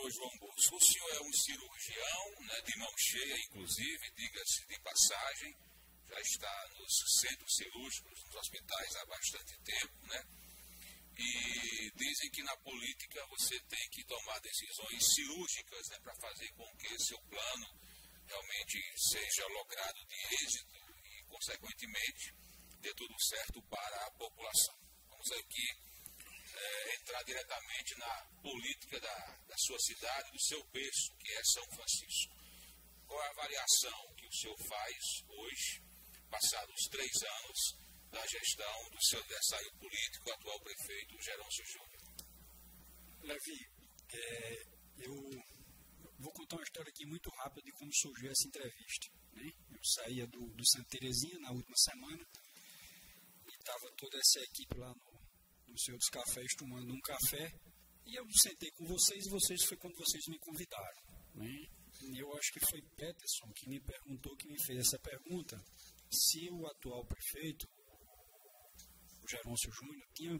Doutor João Bosco, o senhor é um cirurgião, né, de mão cheia, inclusive, diga-se de passagem, já está nos centros cirúrgicos, nos hospitais há bastante tempo, né? E dizem que na política você tem que tomar decisões cirúrgicas né, para fazer com que seu plano realmente seja logrado de êxito e, consequentemente, dê tudo certo para a população. Vamos aqui é, entrar diretamente na política da, da sua cidade, do seu berço, que é São Francisco. Qual é a avaliação que o senhor faz hoje, passados três anos, da gestão do seu adversário político, atual prefeito Gerôncio Júnior? Levi, é, eu vou contar uma história aqui muito rápida de como surgiu essa entrevista. Né? Eu saía do, do Santa Terezinha na última semana e estava toda essa equipe lá no Senhor dos Cafés tomando um café e eu sentei com vocês e vocês foi quando vocês me convidaram. Né? Eu acho que foi Peterson que me perguntou, que me fez essa pergunta, se o atual prefeito, o Gerôncio Júnior, tinha,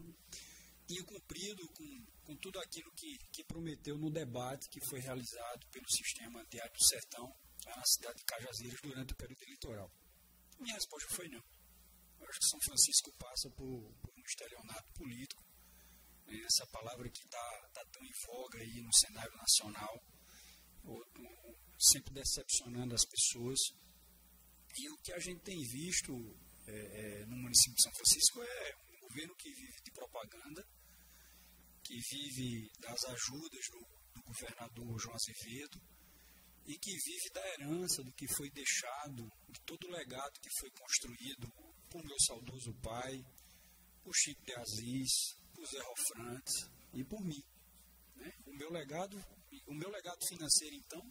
tinha cumprido com, com tudo aquilo que, que prometeu no debate que foi realizado pelo sistema Diário do Sertão, na cidade de Cajazeiras, durante o período eleitoral. Minha resposta foi não. Eu acho que São Francisco passa por, por um estelionato político, essa palavra que está tá tão em voga aí no cenário nacional, sempre decepcionando as pessoas. E o que a gente tem visto é, é, no município de São Francisco é um governo que vive de propaganda, que vive das ajudas do, do governador João Azevedo e que vive da herança do que foi deixado, de todo o legado que foi construído por meu saudoso pai, por Chico de Aziz, por Zé Rofrantes e por mim. Né? O meu legado, o meu legado financeiro então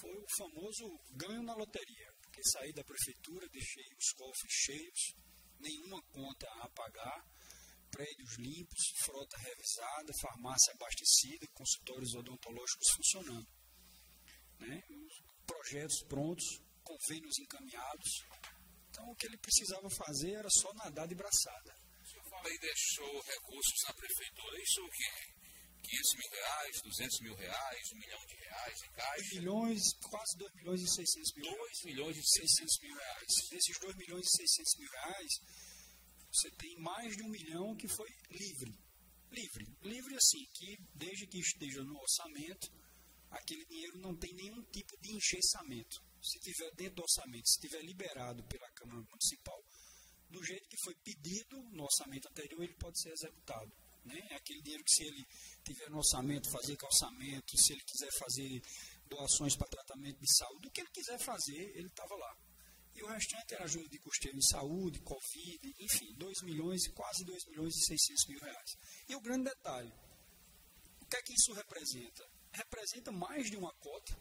foi o famoso ganho na loteria porque saí da prefeitura, deixei os cofres cheios, nenhuma conta a pagar, prédios limpos, frota revisada, farmácia abastecida, consultórios odontológicos funcionando. Né? Projetos prontos, convênios encaminhados. Então o que ele precisava fazer era só nadar de braçada. Fala aí deixou recursos na prefeitura. Isso o que 500 mil reais, 200 mil reais, 1 milhão de reais em caixa. 2 milhões, quase 2 milhões e 600 mil 2 milhões e 600 mil reais. Desses 2 milhões e 600 mil reais, você tem mais de um milhão que foi livre. Livre. Livre assim, que desde que esteja no orçamento, aquele dinheiro não tem nenhum tipo de engessamento. Se tiver dentro do orçamento, se tiver liberado pela Câmara Municipal, do jeito que foi pedido no orçamento anterior, ele pode ser executado. Né? É aquele dinheiro que se ele tiver no orçamento, fazer calçamento, se ele quiser fazer doações para tratamento de saúde, o que ele quiser fazer, ele estava lá. E o restante era ajuda de custeio em saúde, Covid, enfim, 2 milhões, quase 2 milhões e 600 mil reais. E o grande detalhe, o que é que isso representa? Representa mais de uma cota.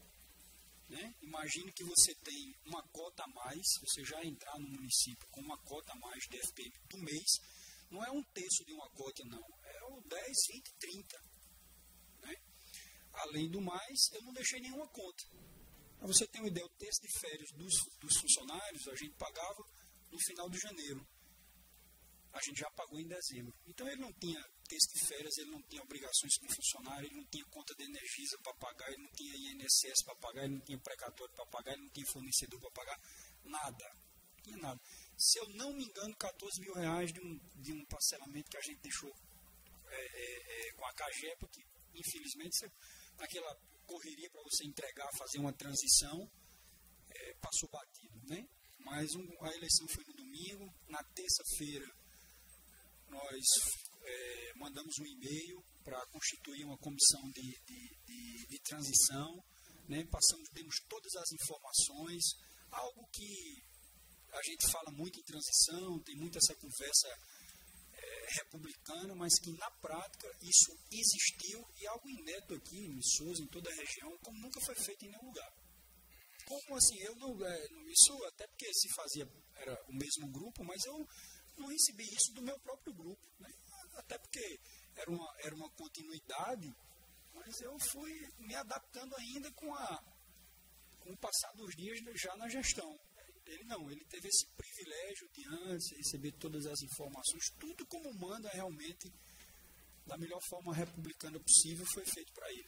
Né? Imagine que você tem uma cota a mais, você já entrar no município com uma cota a mais de FPM do mês, não é um terço de uma cota, não. É o 10, 20, 30. Né? Além do mais, eu não deixei nenhuma conta. Para você ter uma ideia, o texto de férias dos, dos funcionários a gente pagava no final de janeiro. A gente já pagou em dezembro. Então ele não tinha texto de férias, ele não tinha obrigações com o funcionário, ele não tinha conta de energia para pagar, ele não tinha INSS para pagar, ele não tinha precatório para pagar, ele não tinha fornecedor para pagar, nada. Não tinha nada se eu não me engano, 14 mil reais de um, de um parcelamento que a gente deixou é, é, é, com a CAGEPA, que infelizmente você, naquela correria para você entregar, fazer uma transição, é, passou batido. Né? Mas um, a eleição foi no domingo, na terça-feira nós é, mandamos um e-mail para constituir uma comissão de, de, de, transição, né? passamos, temos todas as informações, algo que a gente fala muito em transição, tem muito essa conversa é, republicana, mas que na prática isso existiu e algo inédito aqui em Souza, em toda a região, como nunca foi feito em nenhum lugar. Como assim, eu não, é, isso até porque se fazia, era o mesmo grupo, mas eu não recebi isso do meu próprio grupo, né? até porque era uma, era uma continuidade, mas eu fui me adaptando ainda com, a, com o passar dos dias já na gestão. Ele não, ele teve esse privilégio de antes receber todas as informações, tudo como manda realmente, da melhor forma republicana possível, foi feito para ele.